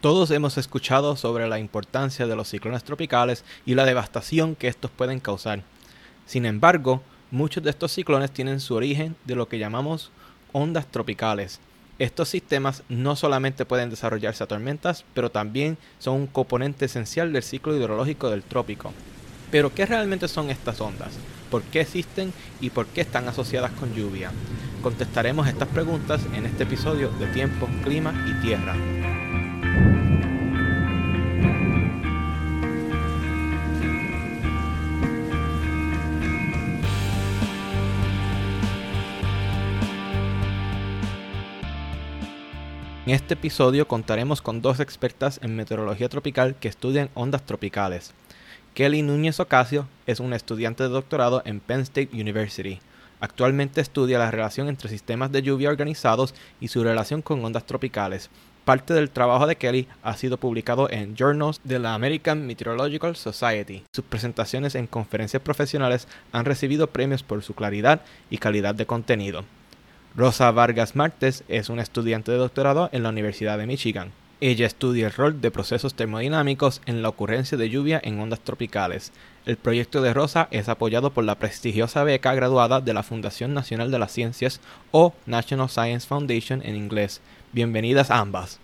Todos hemos escuchado sobre la importancia de los ciclones tropicales y la devastación que estos pueden causar. Sin embargo, muchos de estos ciclones tienen su origen de lo que llamamos ondas tropicales. Estos sistemas no solamente pueden desarrollarse a tormentas, pero también son un componente esencial del ciclo hidrológico del trópico. Pero, ¿qué realmente son estas ondas? ¿Por qué existen y por qué están asociadas con lluvia? Contestaremos estas preguntas en este episodio de Tiempo, Clima y Tierra. En este episodio contaremos con dos expertas en meteorología tropical que estudian ondas tropicales. Kelly Núñez Ocasio es una estudiante de doctorado en Penn State University. Actualmente estudia la relación entre sistemas de lluvia organizados y su relación con ondas tropicales. Parte del trabajo de Kelly ha sido publicado en Journals de la American Meteorological Society. Sus presentaciones en conferencias profesionales han recibido premios por su claridad y calidad de contenido. Rosa Vargas Martes es una estudiante de doctorado en la Universidad de Michigan. Ella estudia el rol de procesos termodinámicos en la ocurrencia de lluvia en ondas tropicales. El proyecto de Rosa es apoyado por la prestigiosa beca graduada de la Fundación Nacional de las Ciencias o National Science Foundation en inglés. Bienvenidas ambas.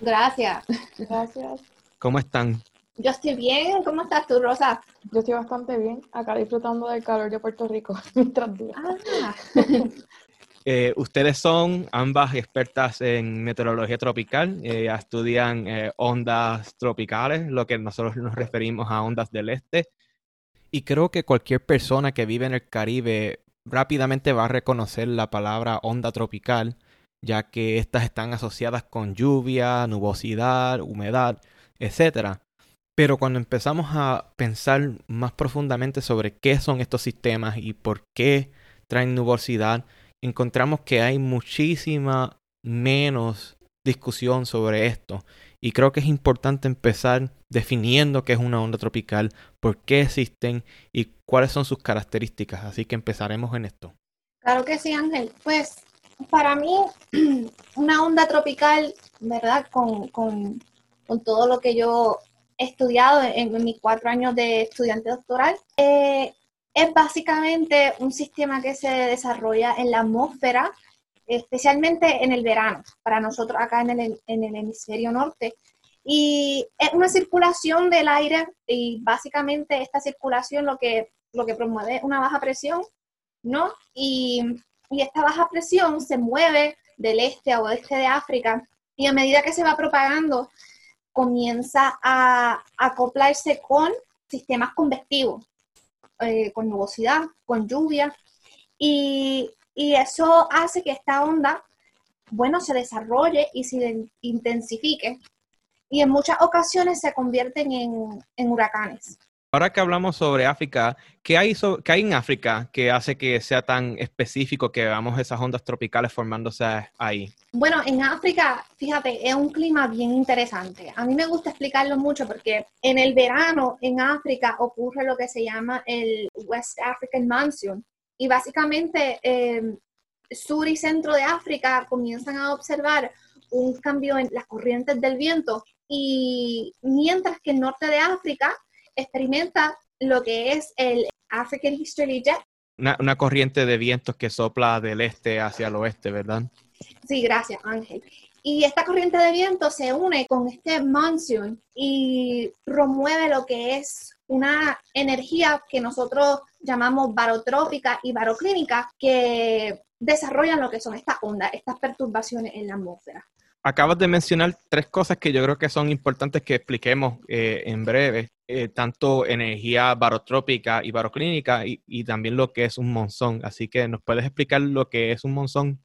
Gracias. Gracias. ¿Cómo están? Yo estoy bien. ¿Cómo estás tú, Rosa? Yo estoy bastante bien. Acá disfrutando del calor de Puerto Rico mientras Ah. Eh, ustedes son ambas expertas en meteorología tropical, eh, estudian eh, ondas tropicales, lo que nosotros nos referimos a ondas del este. Y creo que cualquier persona que vive en el Caribe rápidamente va a reconocer la palabra onda tropical, ya que estas están asociadas con lluvia, nubosidad, humedad, etc. Pero cuando empezamos a pensar más profundamente sobre qué son estos sistemas y por qué traen nubosidad, encontramos que hay muchísima menos discusión sobre esto. Y creo que es importante empezar definiendo qué es una onda tropical, por qué existen y cuáles son sus características. Así que empezaremos en esto. Claro que sí, Ángel. Pues para mí, una onda tropical, ¿verdad? Con, con, con todo lo que yo he estudiado en, en mis cuatro años de estudiante doctoral, eh, es básicamente un sistema que se desarrolla en la atmósfera, especialmente en el verano, para nosotros acá en el, hemisferio norte. Y es una circulación del aire y básicamente esta circulación lo que, lo que promueve es una baja presión, ¿no? Y, y esta baja presión se mueve del este a oeste de África y a medida que se va propagando comienza a acoplarse con sistemas convectivos, eh, con nubosidad, con lluvia, y, y, eso hace que esta onda, bueno, se desarrolle y se intensifique, y en muchas ocasiones se convierten en, en huracanes. Ahora que hablamos sobre África, ¿qué hay, so ¿qué hay en África que hace que sea tan específico que veamos esas ondas tropicales formándose ahí? Bueno, en África, fíjate, es un clima bien interesante. A mí me gusta explicarlo mucho porque en el verano en África ocurre lo que se llama el West African Monsoon. Y básicamente eh, sur y centro de África comienzan a observar un cambio en las corrientes del viento y mientras que el norte de África experimenta lo que es el African Easterly Jet. Una, una, corriente de vientos que sopla del este hacia el oeste, ¿verdad? Sí, gracias, Ángel. Y esta corriente de viento se une con este monsoon y promueve lo que es una energía que nosotros llamamos barotrópica y baroclínica que desarrollan lo que son estas ondas, estas perturbaciones en la atmósfera acabas de mencionar tres cosas que yo creo que son importantes que expliquemos eh, en breve, eh, tanto energía barotrópica y baroclínica y, y, también lo que es un monzón. Así que, ¿nos puedes explicar lo que es un monzón?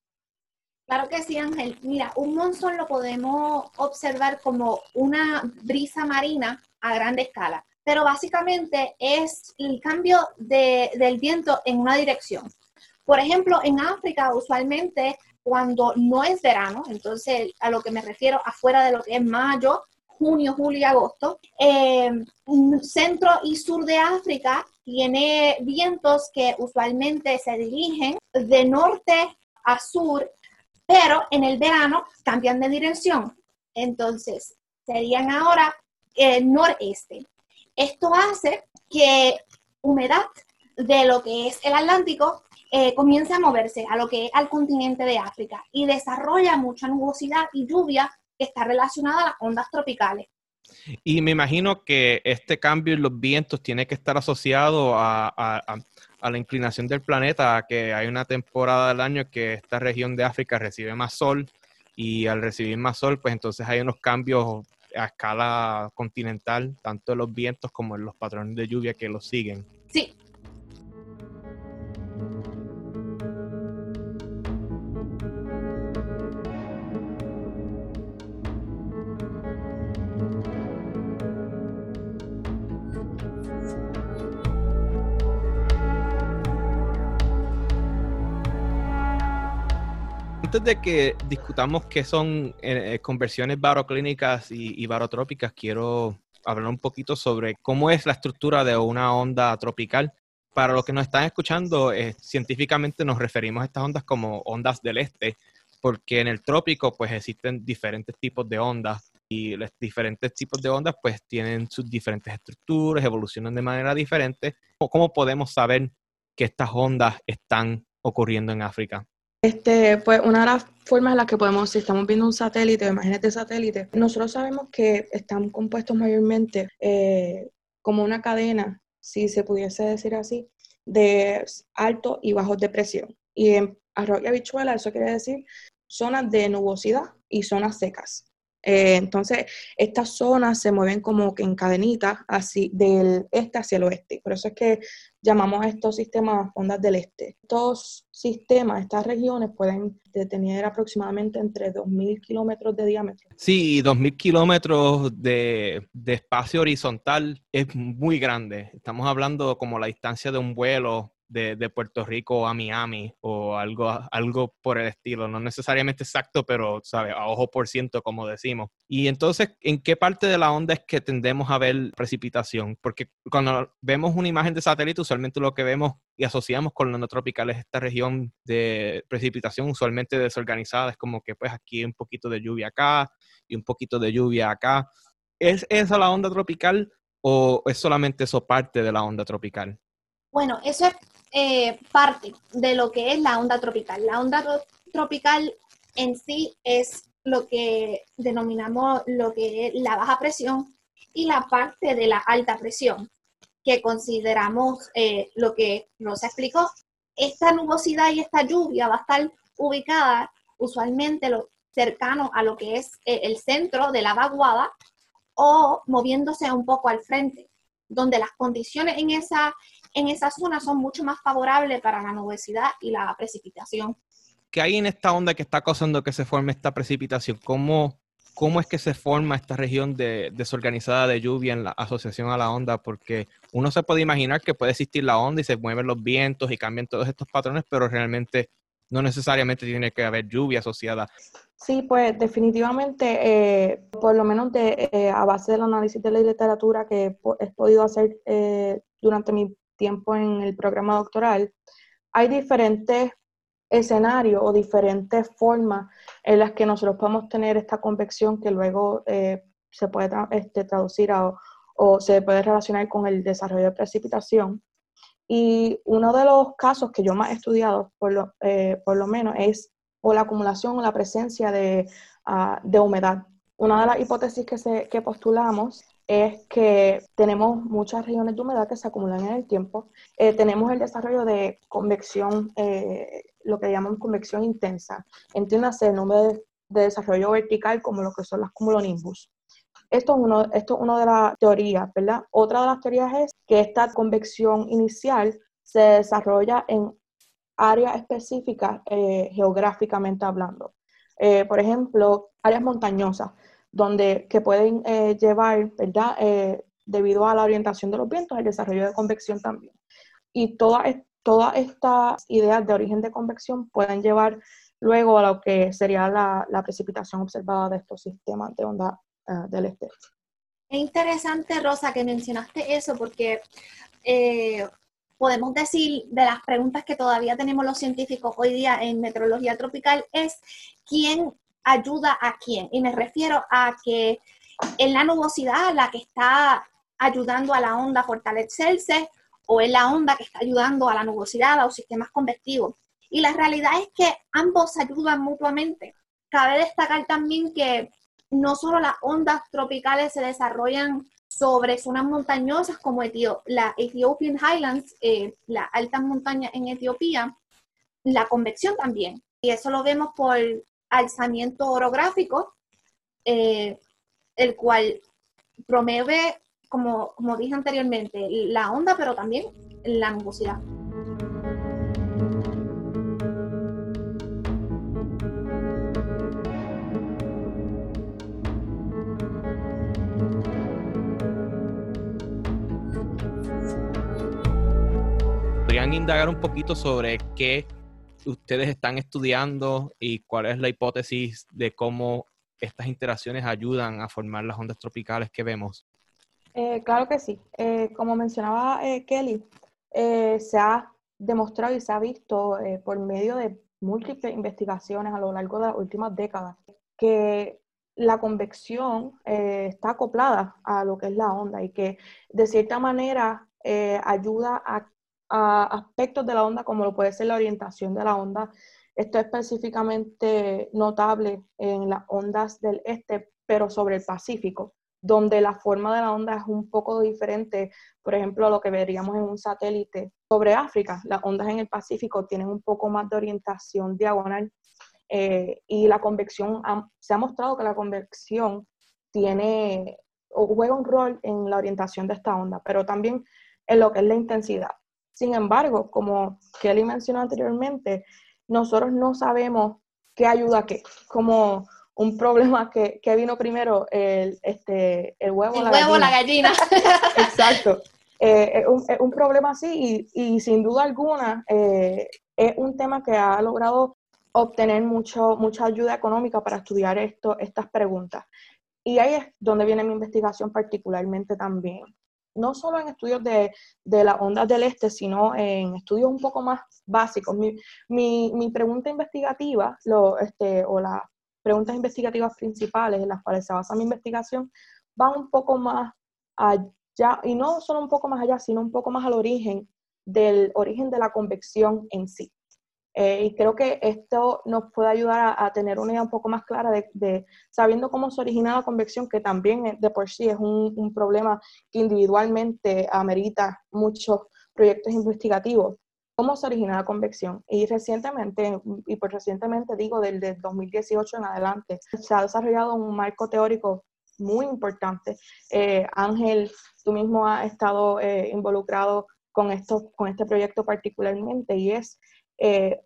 Claro que sí, Ángel. Mira, un monzón lo podemos observar como una brisa marina a grande escala, pero básicamente es el cambio de, del viento en una dirección. Por ejemplo, en África usualmente cuando no es verano, entonces a lo que me refiero afuera de lo que es mayo, junio, julio y agosto, eh, centro y sur de África tiene vientos que usualmente se dirigen de norte a sur, pero en el verano cambian de dirección. Entonces, serían ahora el noreste. Esto hace que humedad de lo que es el Atlántico eh, comience a moverse a lo que es al continente de África y desarrolla mucha nubosidad y lluvia está relacionada a las ondas tropicales. Y me imagino que este cambio en los vientos tiene que estar asociado a, la inclinación del planeta, a que hay una temporada del año que esta región de África recibe más sol y al recibir más sol, pues entonces hay unos cambios a escala continental, tanto en los vientos como en los patrones de lluvia que los siguen. Sí, antes de que discutamos qué son eh, eh, conversiones baroclínicas y, y barotrópicas, quiero hablar un poquito sobre cómo es la estructura de una onda tropical. Para los que nos están escuchando, eh, científicamente nos referimos a estas ondas como ondas del este, porque en el trópico pues existen diferentes tipos de ondas y los diferentes tipos de ondas pues tienen sus diferentes estructuras, evolucionan de manera diferente. ¿Cómo podemos saber que estas ondas están ocurriendo en África? Este, pues una de las formas en las que podemos, si estamos viendo un satélite, imágenes de satélite, nosotros sabemos que están compuestos mayormente eh, como una cadena, si se pudiese decir así, de altos y bajos de presión. Y en arroz y habichuela eso quiere decir zonas de nubosidad y zonas secas. Eh, entonces, estas zonas se mueven como que en cadenitas, así del este hacia el oeste. Por eso es que llamamos a estos sistemas ondas del este. Estos sistemas, estas regiones pueden tener aproximadamente entre 2.000 kilómetros de diámetro. Sí, 2.000 kilómetros de, de espacio horizontal es muy grande. Estamos hablando como la distancia de un vuelo de, Puerto Rico a Miami o algo, algo por el estilo, no necesariamente exacto, pero sabe, a ojo por ciento, como decimos. Y entonces, ¿en qué parte de la onda es que tendemos a ver precipitación? Porque cuando vemos una imagen de satélite, usualmente lo que vemos y asociamos con lo no tropical es esta región de precipitación usualmente desorganizada, es como que pues aquí un poquito de lluvia acá y un poquito de lluvia acá. ¿Es esa la onda tropical o es solamente eso parte de la onda tropical? Bueno, eso es eh, parte de lo que es la onda tropical. La onda tropical en sí es lo que denominamos lo que es la baja presión y la parte de la alta presión, que consideramos eh, lo que nos explicó. Esta nubosidad y esta lluvia va a estar ubicada usualmente lo, cercano a lo que es eh, el centro de la vaguada o moviéndose un poco al frente, donde las condiciones en esa en esa zona son mucho más favorables para la nubosidad y la precipitación. ¿Qué hay en esta onda que está causando que se forme esta precipitación? ¿Cómo, cómo es que se forma esta región de, desorganizada de lluvia en la asociación a la onda? Porque uno se puede imaginar que puede existir la onda y se mueven los vientos y cambian todos estos patrones, pero realmente no necesariamente tiene que haber lluvia asociada. Sí, pues definitivamente, eh, por lo menos de, eh, a base del análisis de la literatura que he podido hacer eh, durante mi tiempo en el programa doctoral, hay diferentes escenarios o diferentes formas en las que nosotros podemos tener esta convección que luego eh, se puede este, traducir o se puede relacionar con el desarrollo de precipitación. Y uno de los casos que yo más he estudiado, por lo, eh, por lo menos, es o la acumulación o la presencia de, ah, de humedad. Una de las hipótesis que, se, que postulamos es que tenemos muchas regiones de humedad que se acumulan en el tiempo. Eh, tenemos el desarrollo de convección, eh, lo que llamamos convección intensa. Entiéndase el nombre de, desarrollo vertical como lo que son las cumulonimbus. Esto es, uno, esto es una de las teorías, ¿verdad? Otra de las teorías es que esta convección inicial se desarrolla en áreas específicas eh, geográficamente hablando. por ejemplo, áreas montañosas donde, que pueden eh, llevar, ¿verdad? Eh, debido a la orientación de los vientos, el desarrollo de convección también. Y todas todas estas ideas de origen de convección pueden llevar luego a lo que sería la, precipitación observada de estos sistemas de onda eh, del este. Es interesante, Rosa, que mencionaste eso, porque podemos decir de las preguntas que todavía tenemos los científicos hoy día en meteorología tropical es quién ayuda a quién. Y me refiero a que ¿Es la nubosidad la que está ayudando a la onda a fortalecerse o es la onda que está ayudando a la nubosidad, los sistemas convectivos? Y la realidad es que ambos ayudan mutuamente. Cabe destacar también que no solo las ondas tropicales se desarrollan sobre zonas montañosas como la Ethiopian Highlands, eh, la alta montaña en Etiopía, la convección también. Y eso lo vemos por alzamiento orográfico, eh, el cual promueve, como, como dije anteriormente, la onda, pero también la. ¿Podrían indagar un poquito sobre qué ustedes están estudiando y cuál es la hipótesis de cómo estas interacciones ayudan a formar las ondas tropicales que vemos? Eh, claro que sí. Eh, como mencionaba eh, Kelly, se ha demostrado y se ha visto por medio de múltiples investigaciones a lo largo de las últimas décadas que la convección está acoplada a lo que es la onda y que de cierta manera ayuda a a aspectos de la onda como lo puede ser la orientación de la onda. Esto es específicamente notable en las ondas del este, pero sobre el Pacífico, donde la forma de la onda es un poco diferente, por ejemplo, a lo que veríamos en un satélite. Sobre África, las ondas en el Pacífico tienen un poco más de orientación diagonal eh, y la convección, se ha mostrado que la convección tiene o juega un rol en la orientación de esta onda, pero también en lo que es la intensidad. Sin embargo, como Kelly mencionó anteriormente, nosotros no sabemos qué ayuda a qué, como un problema que, vino primero, el, este, el huevo, el la huevo, gallina. la gallina. Exacto. Eh, es, un, problema así y, sin duda alguna eh, es un tema que ha logrado obtener mucho, mucha ayuda económica para estudiar esto, estas preguntas. Y ahí es donde viene mi investigación particularmente también no solo en estudios de, de las ondas del este, sino en estudios un poco más básicos. Mi, pregunta investigativa, lo, este, o las preguntas investigativas principales en las cuales se basa mi investigación, van un poco más allá, y no solo un poco más allá, sino un poco más al origen del origen de la convección en sí. Eh, y creo que esto nos puede ayudar a, tener una idea un poco más clara de, sabiendo cómo se origina la convección, que también de por sí es un, problema que individualmente amerita muchos proyectos investigativos. ¿Cómo se origina la convección? Y recientemente, y por recientemente digo del 2018 en adelante, se ha desarrollado un marco teórico muy importante. Eh, Ángel, tú mismo has estado eh, involucrado con, esto, con este proyecto particularmente y es eh,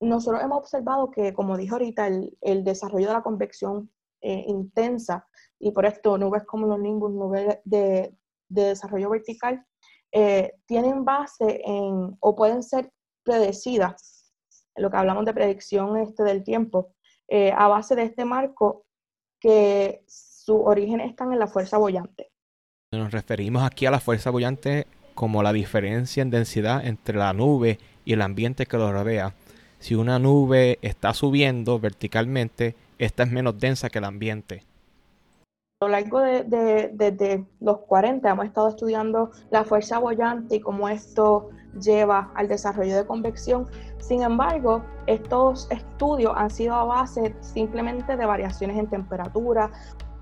nosotros hemos observado que, como dijo ahorita, el, desarrollo de la convección eh, intensa y por esto nubes como los nimbus, nubes de, desarrollo vertical, eh, tienen base en o pueden ser predecidas, lo que hablamos de predicción este del tiempo, eh, a base de este marco que su origen están en la fuerza bollante. Nos referimos aquí a la fuerza bollante como la diferencia en densidad entre la nube y el ambiente que lo rodea si una nube está subiendo verticalmente, esta es menos densa que el ambiente. A lo largo de, los 40 hemos estado estudiando la fuerza bollante y cómo esto lleva al desarrollo de convección. Sin embargo, estos estudios han sido a base simplemente de variaciones en temperatura,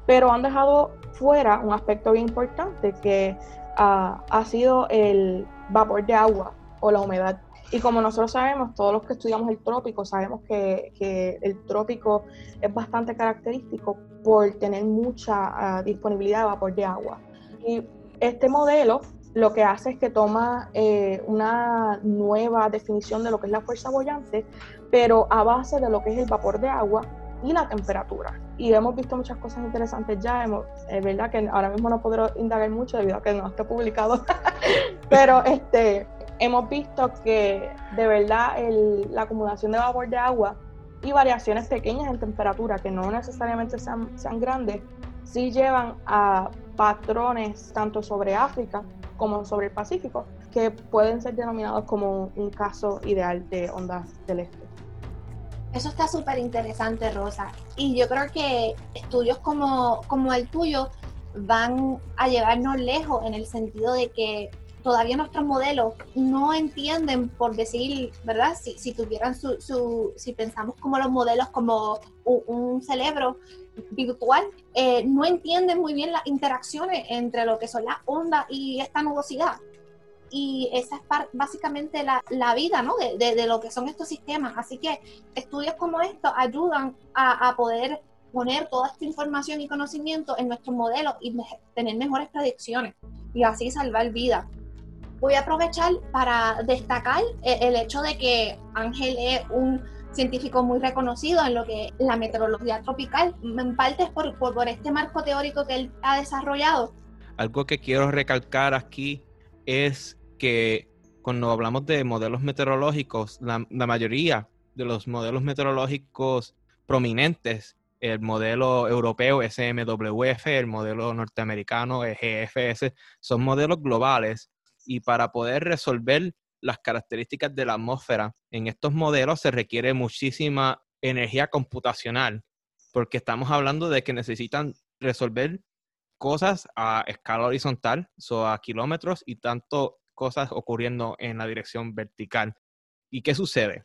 pero han dejado fuera un aspecto bien importante que ah, ha sido el vapor de agua o la humedad. Y como nosotros sabemos, todos los que estudiamos el trópico, sabemos que, el trópico es bastante característico por tener mucha ah, disponibilidad de vapor de agua. Y este modelo lo que hace es que toma eh, una nueva definición de lo que es la fuerza bollante, pero a base de lo que es el vapor de agua y la temperatura. Y hemos visto muchas cosas interesantes ya, es verdad que ahora mismo no podré indagar mucho debido a que no esté publicado, pero este, hemos visto que de verdad la acumulación de vapor de agua y variaciones pequeñas en temperatura, que no necesariamente sean, grandes, sí llevan a patrones tanto sobre África como sobre el Pacífico, que pueden ser denominados como un caso ideal de ondas del este. Eso está súper interesante, Rosa. Y yo creo que estudios como el tuyo van a llevarnos lejos en el sentido de que todavía nuestros modelos no entienden, por decir, ¿verdad? Si, si tuvieran su, su, si pensamos como los modelos como un, cerebro virtual, eh, no entienden muy bien las interacciones entre lo que son las ondas y esta nubosidad. Y esa es básicamente la, la vida, ¿no? De, de, lo que son estos sistemas. Así que estudios como estos ayudan a, a poder poner toda esta información y conocimiento en nuestros modelos y tener mejores predicciones y así salvar vidas voy a aprovechar para destacar eh, el hecho de que Ángel es un científico muy reconocido en lo que la meteorología tropical, en parte por, por, este marco teórico que él ha desarrollado. Algo que quiero recalcar aquí es que cuando hablamos de modelos meteorológicos, la, la mayoría de los modelos meteorológicos prominentes, el modelo europeo SMWF, el modelo norteamericano GFS, son modelos globales y para poder resolver las características de la atmósfera en estos modelos se requiere muchísima energía computacional, porque estamos hablando de que necesitan resolver cosas a escala horizontal, o a kilómetros y tanto cosas ocurriendo en la dirección vertical. ¿Y qué sucede?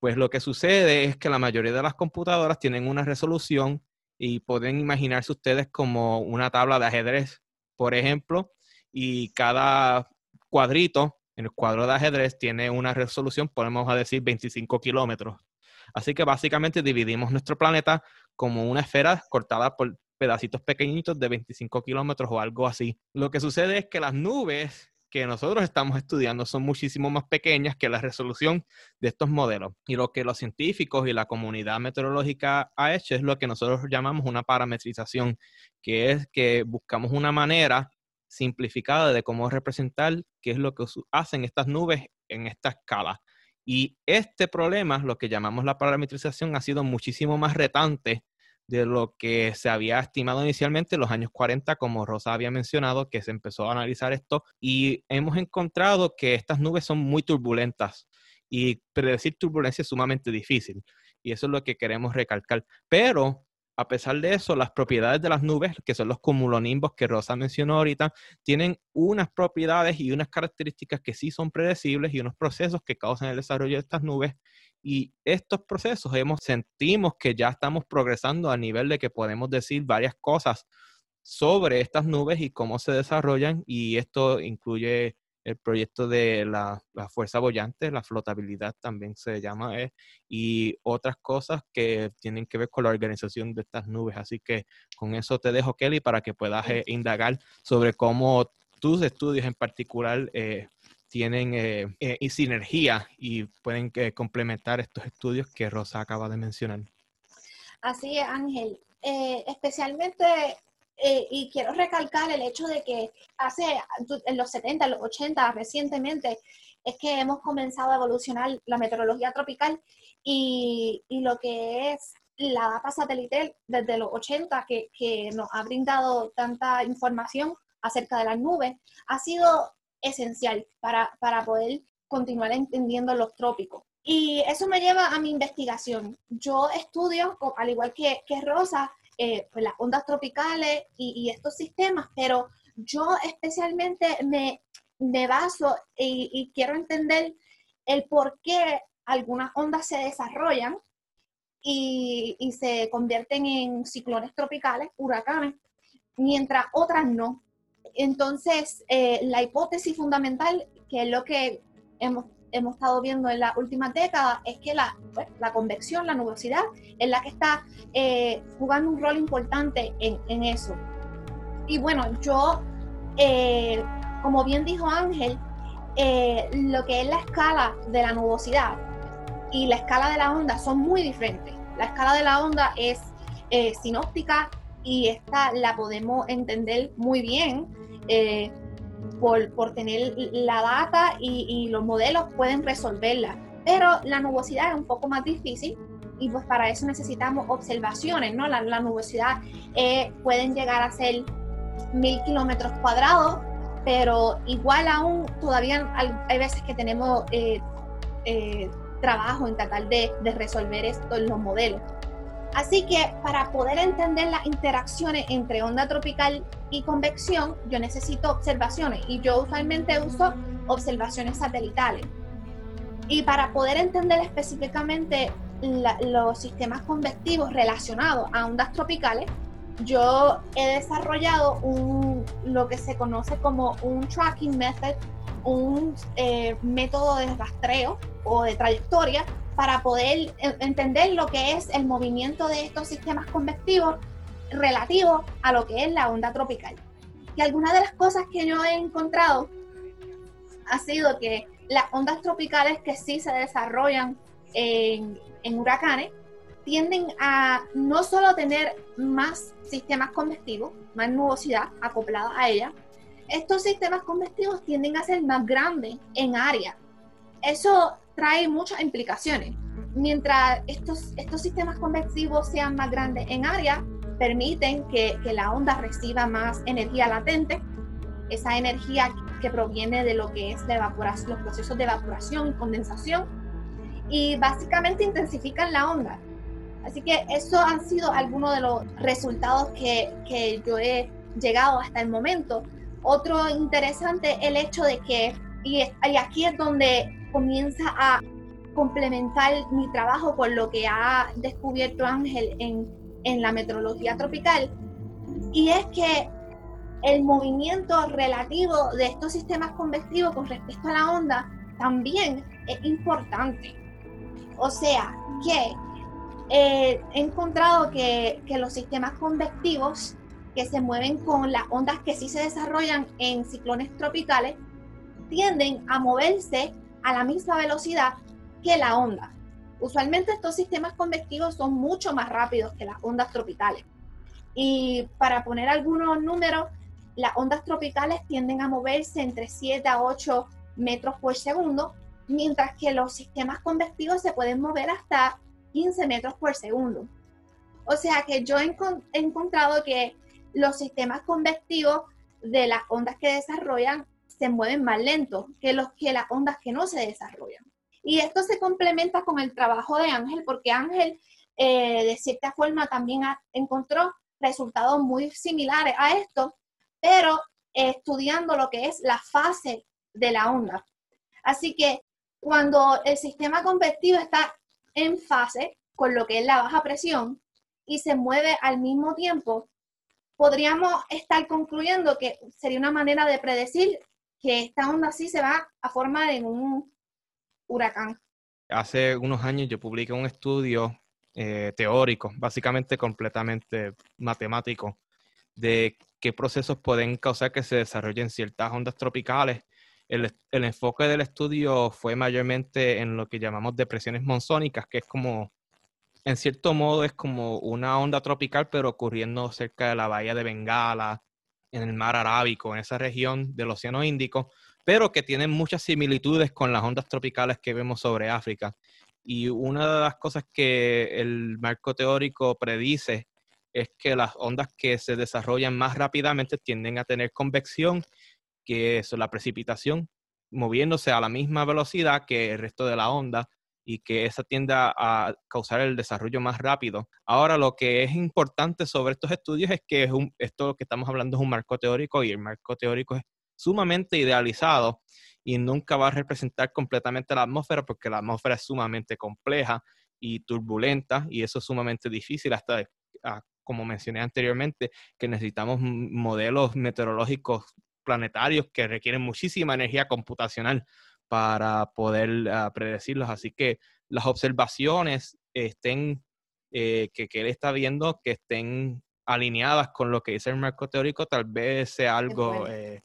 Pues lo que sucede es que la mayoría de las computadoras tienen una resolución y pueden imaginarse ustedes como una tabla de ajedrez, por ejemplo, y cada cuadrito, en el cuadro de ajedrez, tiene una resolución, podemos decir, 25 kilómetros. Así que básicamente dividimos nuestro planeta como una esfera cortada por pedacitos pequeñitos de 25 kilómetros o algo así. Lo que sucede es que las nubes que nosotros estamos estudiando son muchísimo más pequeñas que la resolución de estos modelos. Y lo que los científicos y la comunidad meteorológica ha hecho es lo que nosotros llamamos una parametrización, que es que buscamos una manera simplificada de cómo representar qué es lo que hacen estas nubes en esta escala. Y este problema, lo que llamamos la parametrización, ha sido muchísimo más retante de lo que se había estimado inicialmente en los años 40, como Rosa había mencionado, que se empezó a analizar esto y hemos encontrado que estas nubes son muy turbulentas y predecir turbulencia es sumamente difícil y eso es lo que queremos recalcar. Pero a pesar de eso, las propiedades de las nubes, que son los cumulonimbos que Rosa mencionó ahorita, tienen unas propiedades y unas características que sí son predecibles y unos procesos que causan el desarrollo de estas nubes. Y estos procesos hemos, sentimos que ya estamos progresando a nivel de que podemos decir varias cosas sobre estas nubes y cómo se desarrollan. Y esto incluye el proyecto de la, fuerza bollante, la flotabilidad también se llama, eh, y otras cosas que tienen que ver con la organización de estas nubes. Así que con eso te dejo, Kelly, para que puedas eh, indagar sobre cómo tus estudios en particular eh, tienen sinergia y pueden complementar estos estudios que Rosa acaba de mencionar. Así es, Ángel. especialmente eh, y quiero recalcar el hecho de que hace, en los 70, los 80, recientemente, es que hemos comenzado a evolucionar la meteorología tropical y, y lo que es la data satelital desde los 80, que, que, nos ha brindado tanta información acerca de las nubes, ha sido esencial para, para poder continuar entendiendo los trópicos. Y eso me lleva a mi investigación. Yo estudio, al igual que, que Rosa, eh, pues las ondas tropicales y, estos sistemas, pero yo especialmente me, me baso y, quiero entender el por qué algunas ondas se desarrollan y, se convierten en ciclones tropicales, huracanes, mientras otras no. Entonces, eh, la hipótesis fundamental, que es lo que hemos hemos estado viendo en la última década es que la, pues, la convección, la nubosidad, es la que está eh, jugando un rol importante en, en eso. Y bueno, yo, eh, como bien dijo Ángel, eh, lo que es la escala de la nubosidad y la escala de la onda son muy diferentes. La escala de la onda es sinóptica y esta la podemos entender muy bien por, tener la data y, los modelos pueden resolverla. Pero la nubosidad es un poco más difícil y pues para eso necesitamos observaciones, ¿no? La, nubosidad eh, pueden llegar a ser mil kilómetros cuadrados, pero igual aún todavía hay, veces que tenemos eh, eh, trabajo en tratar de, de resolver esto en los modelos. Así que para poder entender las interacciones entre onda tropical y convección, yo necesito observaciones y yo usualmente uso observaciones satelitales. Y para poder entender específicamente los sistemas convectivos relacionados a ondas tropicales, yo he desarrollado lo que se conoce como un tracking method, un eh, método de rastreo o de trayectoria para poder entender lo que es el movimiento de estos sistemas convectivos relativo a lo que es la onda tropical. Y algunas de las cosas que yo he encontrado ha sido que las ondas tropicales que sí se desarrollan en huracanes tienden a no solo tener más sistemas convectivos, más nubosidad acoplada a ellas, estos sistemas convectivos tienden a ser más grandes en área. Eso trae muchas implicaciones. Mientras estos, estos sistemas convectivos sean más grandes en área, permiten que, que la onda reciba más energía latente, esa energía que proviene de lo que es la evaporación, los procesos de evaporación y condensación, y básicamente intensifican la onda. Así que eso han sido algunos de los resultados que, que yo he llegado hasta el momento. Otro interesante el hecho de que, y, y aquí es donde comienza a complementar mi trabajo con lo que ha descubierto Ángel en, en la meteorología tropical, y es que el movimiento relativo de estos sistemas convectivos con respecto a la onda también es importante. O sea, que eh, he encontrado que, que, los sistemas convectivos que se mueven con las ondas que sí se desarrollan en ciclones tropicales tienden a moverse a la misma velocidad que la onda. Usualmente estos sistemas convectivos son mucho más rápidos que las ondas tropicales. Y para poner algunos números, las ondas tropicales tienden a moverse entre 7 a 8 metros por segundo, mientras que los sistemas convectivos se pueden mover hasta 15 metros por segundo. O sea que yo he, encontrado que los sistemas convectivos de las ondas que desarrollan se mueven más lentos que, los, que las ondas que no se desarrollan. Y esto se complementa con el trabajo de Ángel, porque Ángel, eh, de cierta forma, también encontró resultados muy similares a esto, pero estudiando lo que es la fase de la onda. Así que cuando el sistema convectivo está en fase con lo que es la baja presión y se mueve al mismo tiempo, podríamos estar concluyendo que sería una manera de predecir que esta onda así se va a formar en un huracán. Hace unos años yo publiqué un estudio eh, teórico, básicamente completamente matemático, de qué procesos pueden causar que se desarrollen ciertas ondas tropicales. El, el, enfoque del estudio fue mayormente en lo que llamamos depresiones monzónicas, que es como, en cierto modo, es como una onda tropical, pero ocurriendo cerca de la bahía de Bengala, en el mar Arábico, en esa región del Océano Índico, pero que tienen muchas similitudes con las ondas tropicales que vemos sobre África. Y una de las cosas que el marco teórico predice es que las ondas que se desarrollan más rápidamente tienden a tener convección, que es la precipitación, moviéndose a la misma velocidad que el resto de la onda, y que esa tienda a causar el desarrollo más rápido. Ahora, lo que es importante sobre estos estudios es que es un, esto que estamos hablando es un marco teórico y el marco teórico es sumamente idealizado y nunca va a representar completamente la atmósfera porque la atmósfera es sumamente compleja y turbulenta y eso es sumamente difícil hasta, ah, como mencioné anteriormente, que necesitamos modelos meteorológicos planetarios que requieren muchísima energía computacional para poder ah, predecirlos. Así que las observaciones estén, eh, que, él está viendo, que estén alineadas con lo que dice el marco teórico, tal vez sea algo eh,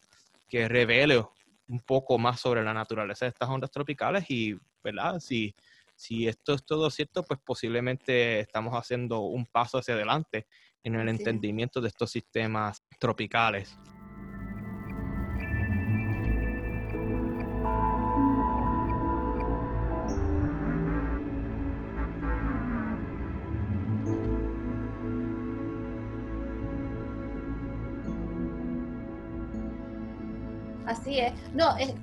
que revele un poco más sobre la naturaleza de estas ondas tropicales y, ¿verdad? Si, si esto es todo cierto, pues posiblemente estamos haciendo un paso hacia adelante en el entendimiento de estos sistemas tropicales. No, es,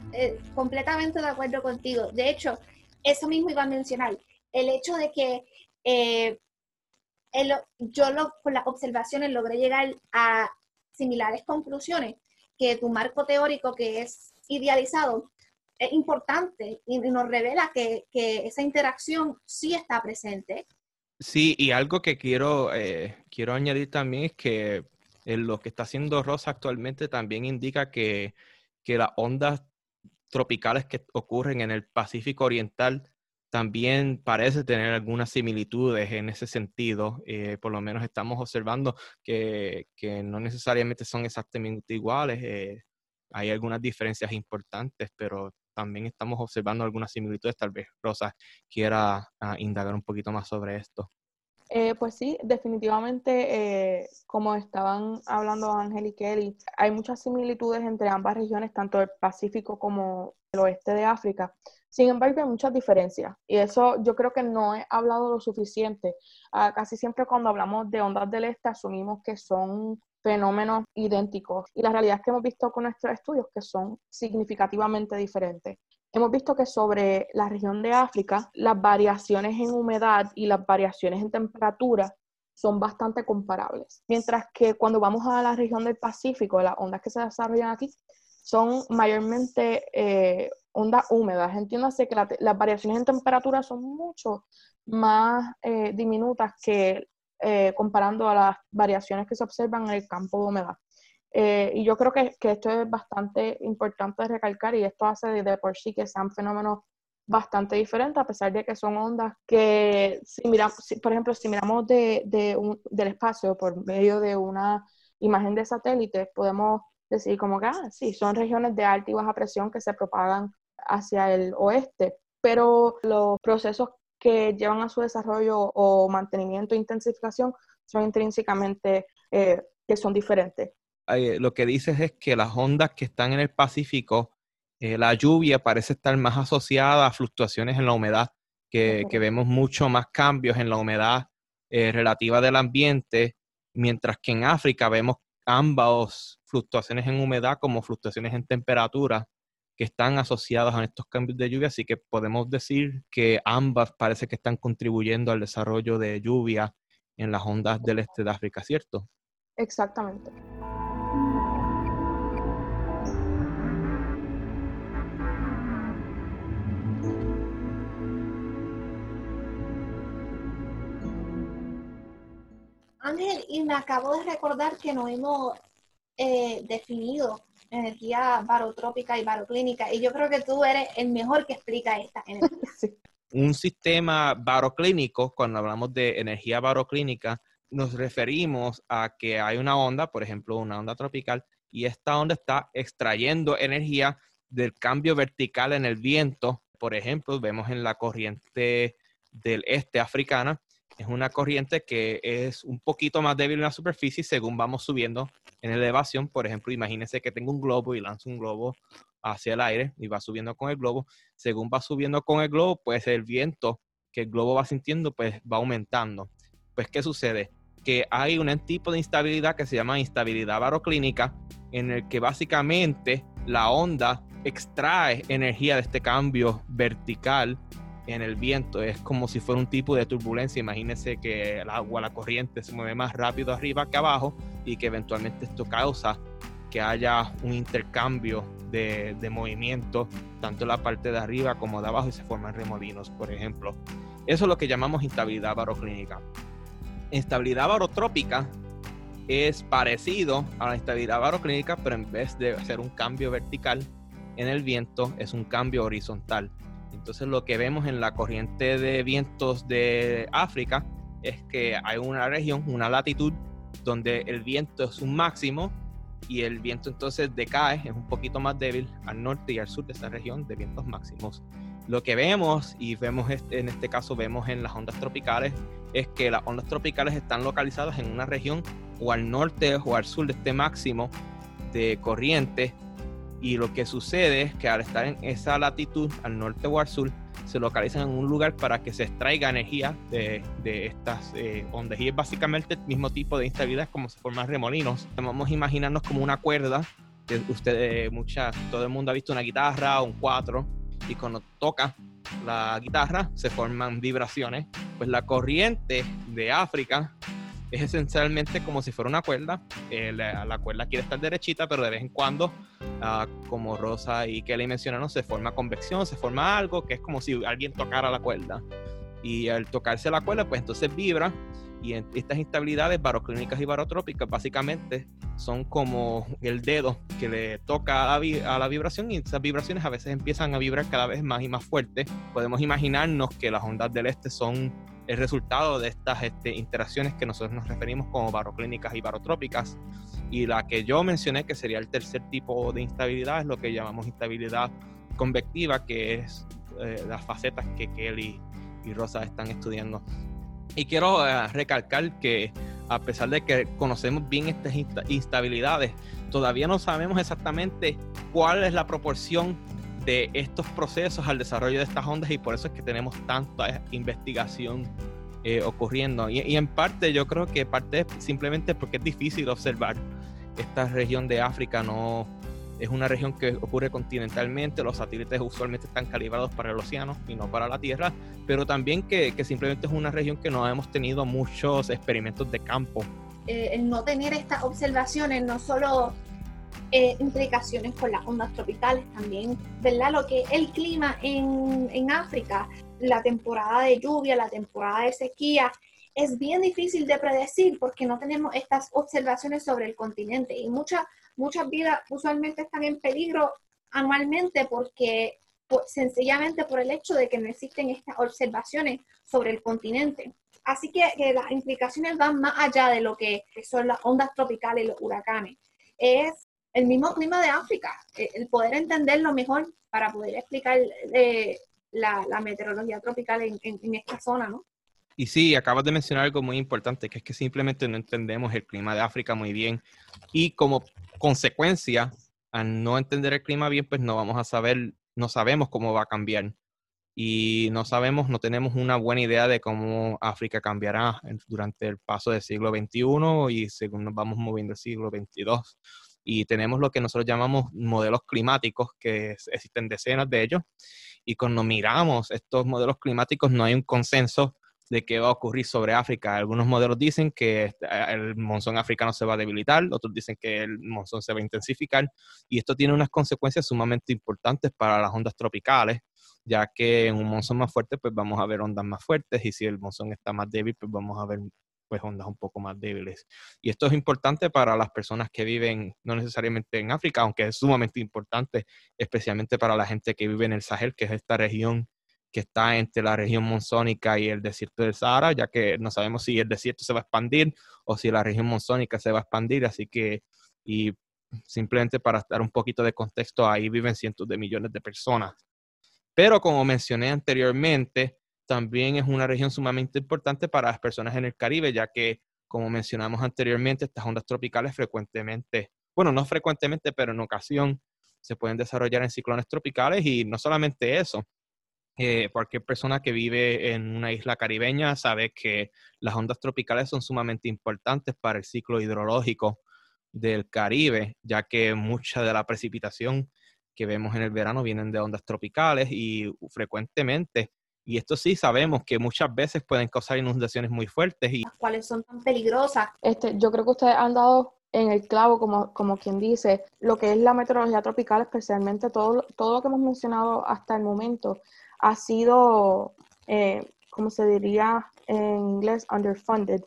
completamente de acuerdo contigo. De hecho, eso mismo iba a mencionar, el hecho de que eh, yo lo, con las observaciones logré llegar a similares conclusiones, que tu marco teórico que es idealizado es importante y nos revela que, esa interacción sí está presente. Sí, y algo que quiero, eh, quiero añadir también es que lo que está haciendo Rosa actualmente también indica que, que las ondas tropicales que ocurren en el Pacífico Oriental también parece tener algunas similitudes en ese sentido. Eh, por lo menos estamos observando que, no necesariamente son exactamente iguales. Eh, hay algunas diferencias importantes, pero también estamos observando algunas similitudes. Tal vez Rosa quiera ah, indagar un poquito más sobre esto. Eh, pues sí, definitivamente, como estaban hablando Ángel y Kelly, hay muchas similitudes entre ambas regiones, tanto el Pacífico como el oeste de África. Sin embargo, hay muchas diferencias y eso yo creo que no he hablado lo suficiente. Ah, casi siempre cuando hablamos de ondas del este asumimos que son fenómenos idénticos y la realidad que hemos visto con nuestros estudios que son significativamente diferentes. Hemos visto que sobre la región de África, las variaciones en humedad y las variaciones en temperatura son bastante comparables, mientras que cuando vamos a la región del Pacífico, las ondas que se desarrollan aquí son mayormente eh, ondas húmedas. Entiéndase que las variaciones en temperatura son mucho más eh, diminutas que eh, comparando a las variaciones que se observan en el campo de humedad. Y yo creo que, esto es bastante importante de recalcar y esto hace de, por sí que sean fenómenos bastante diferentes, a pesar de que son ondas que, si miramos, por ejemplo, si miramos de, del espacio por medio de una imagen de satélite, podemos decir como que, ah, sí, son regiones de alta y baja presión que se propagan hacia el oeste, pero los procesos que llevan a su desarrollo o mantenimiento e intensificación son intrínsecamente eh, que son diferentes. Lo que dices es que las ondas que están en el Pacífico, eh, la lluvia parece estar más asociada a fluctuaciones en la humedad, que, que vemos mucho más cambios en la humedad eh, relativa del ambiente, mientras que en África vemos ambas fluctuaciones en humedad como fluctuaciones en temperatura que están asociadas a estos cambios de lluvia, así que podemos decir que ambas parece que están contribuyendo al desarrollo de lluvia en las ondas del este de África, ¿cierto? Exactamente. Ángel, y me acabo de recordar que no hemos eh, definido energía barotrópica y baroclínica, y yo creo que tú eres el mejor que explica esta energía. Un sistema baroclínico, cuando hablamos de energía baroclínica, nos referimos a que hay una onda, por ejemplo, una onda tropical, y esta onda está extrayendo energía del cambio vertical en el viento. Por ejemplo, vemos en la corriente del este africana, es una corriente que es un poquito más débil en la superficie según vamos subiendo en elevación. Por ejemplo, imagínense que tengo un globo y lanzo un globo hacia el aire y va subiendo con el globo. Según va subiendo con el globo, pues el viento que el globo va sintiendo, pues va aumentando. Pues, ¿qué sucede? Que hay un tipo de instabilidad que se llama instabilidad baroclínica, en el que básicamente la onda extrae energía de este cambio vertical en el viento. Es como si fuera un tipo de turbulencia. Imagínense que el agua, la corriente se mueve más rápido arriba que abajo y que eventualmente esto causa que haya un intercambio de, de movimiento tanto en la parte de arriba como de abajo y se forman remolinos, por ejemplo. Eso es lo que llamamos instabilidad baroclínica. Instabilidad barotrópica es parecido a la instabilidad baroclínica, pero en vez de ser un cambio vertical en el viento, es un cambio horizontal. Entonces lo que vemos en la corriente de vientos de África es que hay una región, una latitud, donde el viento es un máximo y el viento entonces decae, es un poquito más débil al norte y al sur de esa región de vientos máximos. Lo que vemos, y vemos en este caso vemos en las ondas tropicales, es que las ondas tropicales están localizadas en una región o al norte o al sur de este máximo de corriente y lo que sucede es que al estar en esa latitud, al norte o al sur, se localizan en un lugar para que se extraiga energía de, de estas eh, ondas. Y es básicamente el mismo tipo de instabilidad como se forman remolinos. Vamos a imaginarnos como una cuerda, que ustedes, mucha, todo el mundo ha visto una guitarra o un cuatro, y cuando toca, la guitarra, se forman vibraciones. Pues la corriente de África es esencialmente como si fuera una cuerda. Eh, la, cuerda quiere estar derechita, pero de vez en cuando, ah, como Rosa y Kelly mencionaron, se forma convección, se forma algo que es como si alguien tocara la cuerda. Y al tocarse la cuerda, pues entonces vibra. Y estas instabilidades baroclínicas y barotrópicas básicamente son como el dedo que le toca a a la, vibración y esas vibraciones a veces empiezan a vibrar cada vez más y más fuerte. Podemos imaginarnos que las ondas del este son el resultado de estas este, interacciones que nosotros nos referimos como baroclínicas y barotrópicas. Y la que yo mencioné, que sería el tercer tipo de instabilidad, es lo que llamamos instabilidad convectiva, que es eh, las facetas que Kelly y Rosa están estudiando. Y quiero eh, recalcar que a pesar de que conocemos bien estas instabilidades, todavía no sabemos exactamente cuál es la proporción de estos procesos al desarrollo de estas ondas y por eso es que tenemos tanta investigación eh, ocurriendo. Y, en parte yo creo que parte simplemente porque es difícil observar. Esta región de África no es una región que ocurre continentalmente, los satélites usualmente están calibrados para el océano y no para la Tierra, pero también que, que simplemente es una región que no hemos tenido muchos experimentos de campo. Eh, el no tener estas observaciones no solo eh, implicaciones con las ondas tropicales también, ¿verdad? Lo que el clima en, en África, la temporada de lluvia, la temporada de sequía, es bien difícil de predecir porque no tenemos estas observaciones sobre el continente y muchas muchas vidas usualmente están en peligro anualmente porque sencillamente por el hecho de que no existen estas observaciones sobre el continente. Así que, que, las implicaciones van más allá de lo que son las ondas tropicales y los huracanes. Es el mismo clima de África, eh, el poder entenderlo mejor para poder explicar eh, la, meteorología tropical en, esta zona, ¿no? Y sí, acabas de mencionar algo muy importante, que es que simplemente no entendemos el clima de África muy bien. Y como consecuencia, al no entender el clima bien, pues no vamos a saber, no sabemos cómo va a cambiar. Y no sabemos, no tenemos una buena idea de cómo África cambiará durante el paso del siglo XXI y según nos vamos moviendo el siglo XXII y tenemos lo que nosotros llamamos modelos climáticos, que existen decenas de ellos, y cuando miramos estos modelos climáticos no hay un consenso de qué va a ocurrir sobre África. Algunos modelos dicen que el monzón africano se va a debilitar, otros dicen que el monzón se va a intensificar, y esto tiene unas consecuencias sumamente importantes para las ondas tropicales, ya que en un monzón más fuerte pues vamos a ver ondas más fuertes y si el monzón está más débil pues vamos a ver pues ondas un poco más débiles. Y esto es importante para las personas que viven, no necesariamente en África, aunque es sumamente importante, especialmente para la gente que vive en el Sahel, que es esta región que está entre la región monzónica y el desierto del Sahara, ya que no sabemos si el desierto se va a expandir o si la región monzónica se va a expandir, así que, y simplemente para dar un poquito de contexto, ahí viven cientos de millones de personas. Pero como mencioné anteriormente, también es una región sumamente importante para las personas en el Caribe, ya que, como mencionamos anteriormente, estas ondas tropicales frecuentemente, bueno, no frecuentemente, pero en ocasión se pueden desarrollar en ciclones tropicales y no solamente eso. Eh, cualquier persona que vive en una isla caribeña sabe que las ondas tropicales son sumamente importantes para el ciclo hidrológico del Caribe, ya que mucha de la precipitación que vemos en el verano vienen de ondas tropicales y frecuentemente y esto sí sabemos que muchas veces pueden causar inundaciones muy fuertes. y ¿Cuáles son tan peligrosas? Este, yo creo que ustedes han dado en el clavo, como, como quien dice, lo que es la meteorología tropical, especialmente todo, todo lo que hemos mencionado hasta el momento, ha sido, eh, como se diría en inglés, underfunded,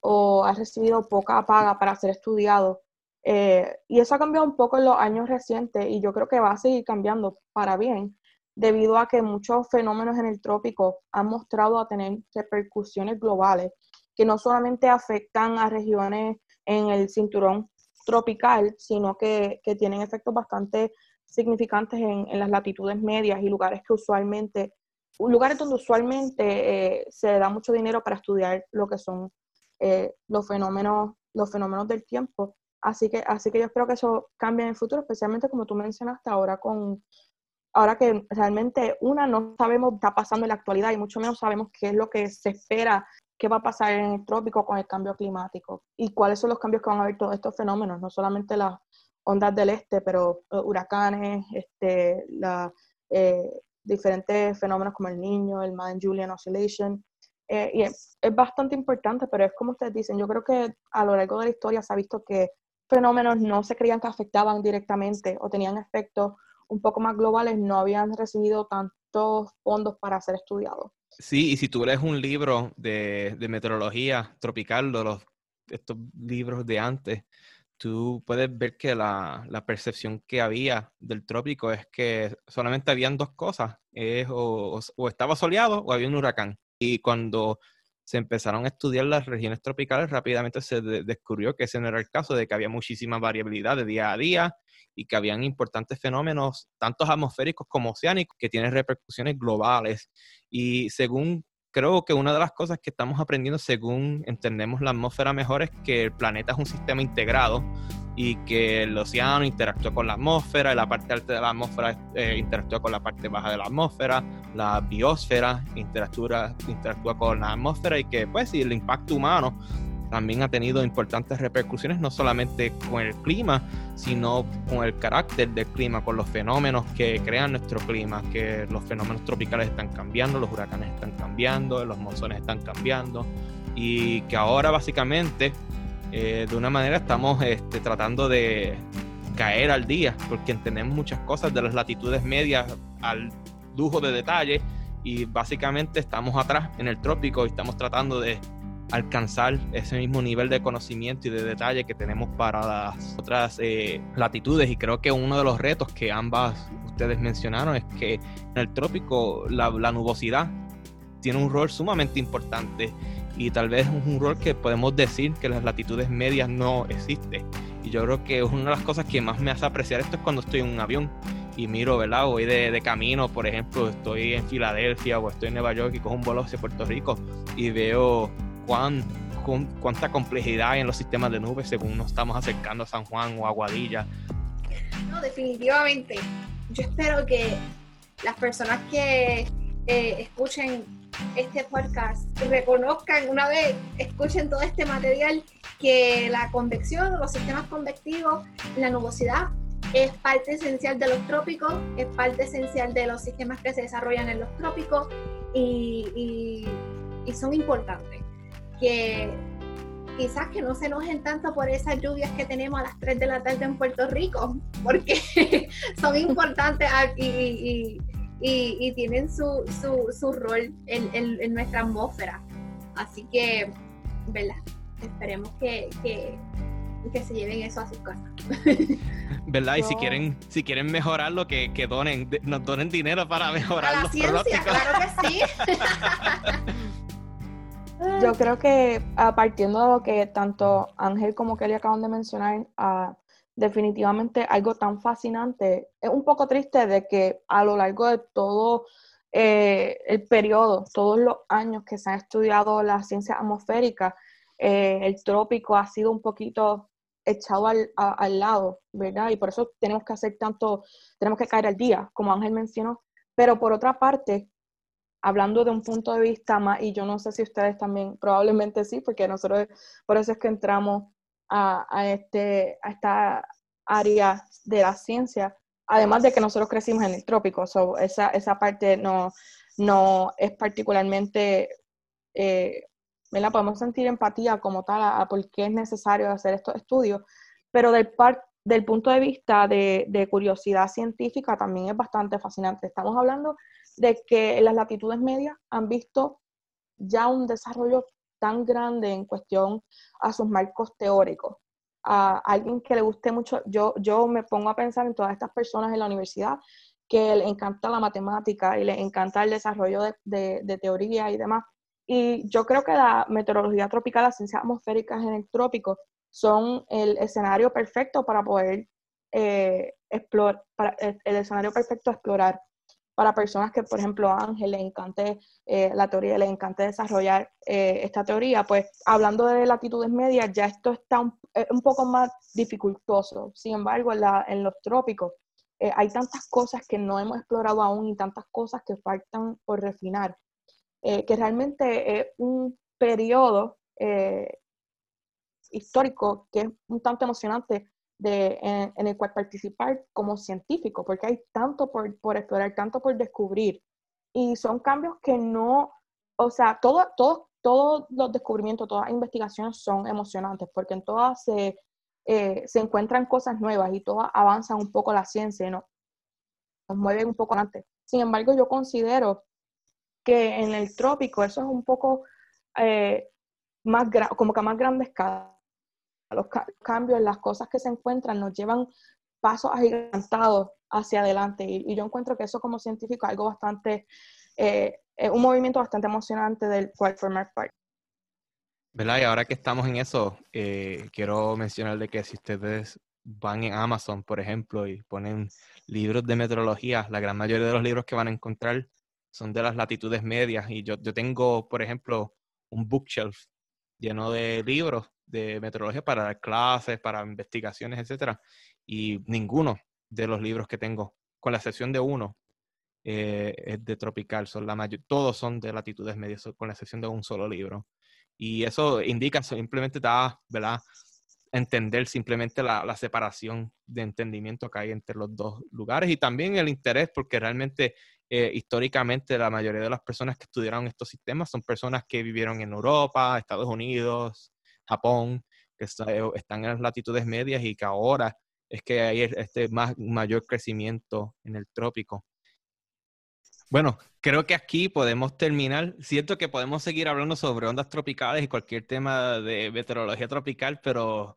o ha recibido poca paga para ser estudiado. Eh, y eso ha cambiado un poco en los años recientes y yo creo que va a seguir cambiando para bien debido a que muchos fenómenos en el trópico han mostrado a tener repercusiones globales que no solamente afectan a regiones en el cinturón tropical, sino que, tienen efectos bastante significantes en, las latitudes medias y lugares que usualmente, lugares donde usualmente eh, se da mucho dinero para estudiar lo que son eh, los fenómenos, los fenómenos del tiempo. Así que, así que yo espero que eso cambie en el futuro, especialmente como tú mencionaste ahora con, ahora que realmente una no sabemos qué está pasando en la actualidad y mucho menos sabemos qué es lo que se espera qué va a pasar en el trópico con el cambio climático y cuáles son los cambios que van a haber todos estos fenómenos, no solamente las ondas del este, pero eh, huracanes, este, eh, diferentes fenómenos como el niño, el Madden-Julian Oscillation. Eh, y es, bastante importante, pero es como ustedes dicen, yo creo que a lo largo de la historia se ha visto que fenómenos no se creían que afectaban directamente o tenían efectos un poco más globales, no habían recibido tantos fondos para ser estudiados. Sí, y si tú lees un libro de, de meteorología tropical, de los, estos libros de antes, tú puedes ver que la, la, percepción que había del trópico es que solamente habían dos cosas, es o, o, estaba soleado o había un huracán. Y cuando se empezaron a estudiar las regiones tropicales, rápidamente se descubrió que ese no era el caso, de que había muchísima variabilidad de día a día y que habían importantes fenómenos, tanto atmosféricos como oceánicos, que tienen repercusiones globales. Y según creo que una de las cosas que estamos aprendiendo según entendemos la atmósfera mejor es que el planeta es un sistema integrado y que el océano interactúa con la atmósfera, y la parte alta de la atmósfera eh, interactúa con la parte baja de la atmósfera, la biosfera interactúa, interactúa con la atmósfera y que pues el impacto humano también ha tenido importantes repercusiones no solamente con el clima, sino con el carácter del clima, con los fenómenos que crean nuestro clima, que los fenómenos tropicales están cambiando, los huracanes están cambiando, los monzones están cambiando y que ahora básicamente eh, de una manera estamos este, tratando de caer al día, porque entendemos muchas cosas de las latitudes medias al lujo de detalle y básicamente estamos atrás en el trópico y estamos tratando de alcanzar ese mismo nivel de conocimiento y de detalle que tenemos para las otras eh, latitudes. Y creo que uno de los retos que ambas ustedes mencionaron es que en el trópico la, la nubosidad tiene un rol sumamente importante y tal vez es un rol que podemos decir que las latitudes medias no existe. Y yo creo que una de las cosas que más me hace apreciar esto es cuando estoy en un avión y miro, ¿verdad? Voy de, de, camino, por ejemplo, estoy en Filadelfia o estoy en Nueva York y cojo un vuelo hacia Puerto Rico y veo cuán, cuánta complejidad hay en los sistemas de nubes según nos estamos acercando a San Juan o a Guadilla. No, definitivamente. Yo espero que las personas que eh, escuchen este podcast reconozcan una vez, escuchen todo este material, que la convección, los sistemas convectivos, la nubosidad es parte esencial de los trópicos, es parte esencial de los sistemas que se desarrollan en los trópicos y, y son importantes. Que quizás que no se enojen tanto por esas lluvias que tenemos a las 3 de la tarde en Puerto Rico, porque son importantes aquí y, tienen su, su, su rol en, en, nuestra atmósfera. Así que, ¿verdad? Esperemos que, que, que se lleven eso a sus casas. ¿Verdad? Y si quieren, si quieren mejorarlo, que, que donen, nos donen dinero para mejorar a la ciencia, claro que sí. Yo creo que a partiendo de lo que tanto Ángel como Kelly acaban de mencionar, a definitivamente algo tan fascinante. Es un poco triste de que a lo largo de todo eh, el periodo, todos los años que se han estudiado la ciencia atmosférica, eh, el trópico ha sido un poquito echado al, al, lado, ¿verdad? Y por eso tenemos que hacer tanto, tenemos que caer al día, como Ángel mencionó. Pero por otra parte, hablando de un punto de vista más, y yo no sé si ustedes también, probablemente sí, porque nosotros, por eso es que entramos a, este, a esta área de la ciencia, además de que nosotros crecimos en el trópico, esa, esa parte no, no es particularmente, eh. Podemos sentir empatía como tal a, por qué es necesario hacer estos estudios, pero del, par, del punto de vista de, de, curiosidad científica también es bastante fascinante. Estamos hablando de que en las latitudes medias han visto ya un desarrollo tan grande en cuestión a sus marcos teóricos. A alguien que le guste mucho, yo, yo me pongo a pensar en todas estas personas en la universidad que le encanta la matemática y le encanta el desarrollo de, de, teoría y demás. Y yo creo que la meteorología tropical, las ciencias atmosféricas en el trópico, son el escenario perfecto para poder eh, explorar, el escenario perfecto a explorar para personas que, por ejemplo, a Ángel le encante eh, la teoría, le encante desarrollar eh, esta teoría, pues hablando de latitudes medias, ya esto está un, eh, poco más dificultoso. Sin embargo, en, la, en los trópicos hay tantas cosas que no hemos explorado aún y tantas cosas que faltan por refinar, que realmente es un periodo histórico que es un tanto emocionante de, en, el cual participar como científico, porque hay tanto por, por explorar, tanto por descubrir. Y son cambios que no, o sea, todo, todo, todos los descubrimientos, todas las investigaciones son emocionantes, porque en todas se, eh, se encuentran cosas nuevas y todas avanzan un poco la ciencia, ¿no? nos mueven un poco antes. Sin embargo, yo considero que en el trópico eso es un poco eh, más como que a más grande escala. Los cambios, las cosas que se encuentran nos llevan pasos agigantados hacia adelante. Y, yo encuentro que eso como científico es algo bastante, eh, un movimiento bastante emocionante del cual formar parte. ¿Verdad? Y ahora que estamos en eso, eh, quiero mencionar de que si ustedes van en Amazon, por ejemplo, y ponen libros de meteorología, la gran mayoría de los libros que van a encontrar son de las latitudes medias. Y yo, yo tengo, por ejemplo, un bookshelf lleno de libros de meteorología para dar clases, para investigaciones, etcétera. Y ninguno de los libros que tengo, con la excepción de uno, eh, es de tropical. Son la todos son de latitudes medias, con la excepción de un solo libro. Y eso indica, simplemente da, ¿verdad? entender simplemente la, separación de entendimiento que hay entre los dos lugares y también el interés, porque realmente eh, históricamente la mayoría de las personas que estudiaron estos sistemas son personas que vivieron en Europa, Estados Unidos, Japón, que eh, están en las latitudes medias y que ahora es que hay este más, mayor crecimiento en el trópico. Bueno, creo que aquí podemos terminar. Siento que podemos seguir hablando sobre ondas tropicales y cualquier tema de meteorología tropical, pero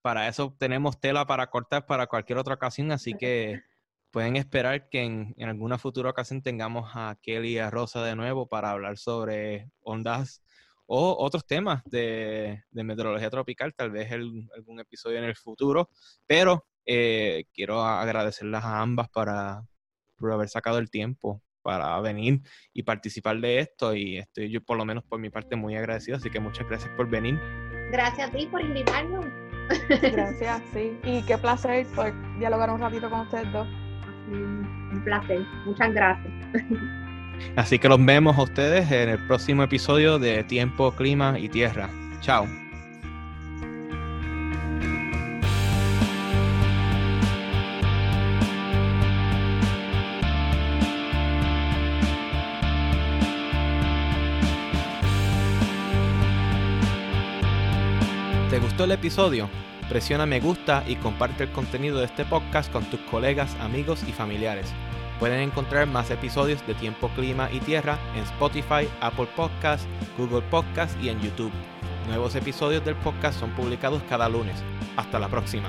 para eso tenemos tela para cortar para cualquier otra ocasión, así que pueden esperar que en, alguna futura ocasión tengamos a Kelly y a Rosa de nuevo para hablar sobre ondas o otros temas de, meteorología tropical, tal vez algún episodio en el futuro, pero eh, quiero agradecerlas a ambas para, por haber sacado el tiempo para venir y participar de esto y estoy yo por lo menos por mi parte muy agradecido, así que muchas gracias por venir. Gracias a ti por invitarnos. Gracias, sí. Y qué placer poder dialogar un ratito con ustedes dos. Un placer. Muchas gracias. Así que los vemos a ustedes en el próximo episodio de Tiempo, Clima y Tierra. Chao. ¿Te gustó el episodio? Presiona me gusta y comparte el contenido de este podcast con tus colegas, amigos y familiares. Pueden encontrar más episodios de Tiempo, Clima y Tierra en Spotify, Apple Podcasts, Google Podcasts y en YouTube. Nuevos episodios del podcast son publicados cada lunes. Hasta la próxima.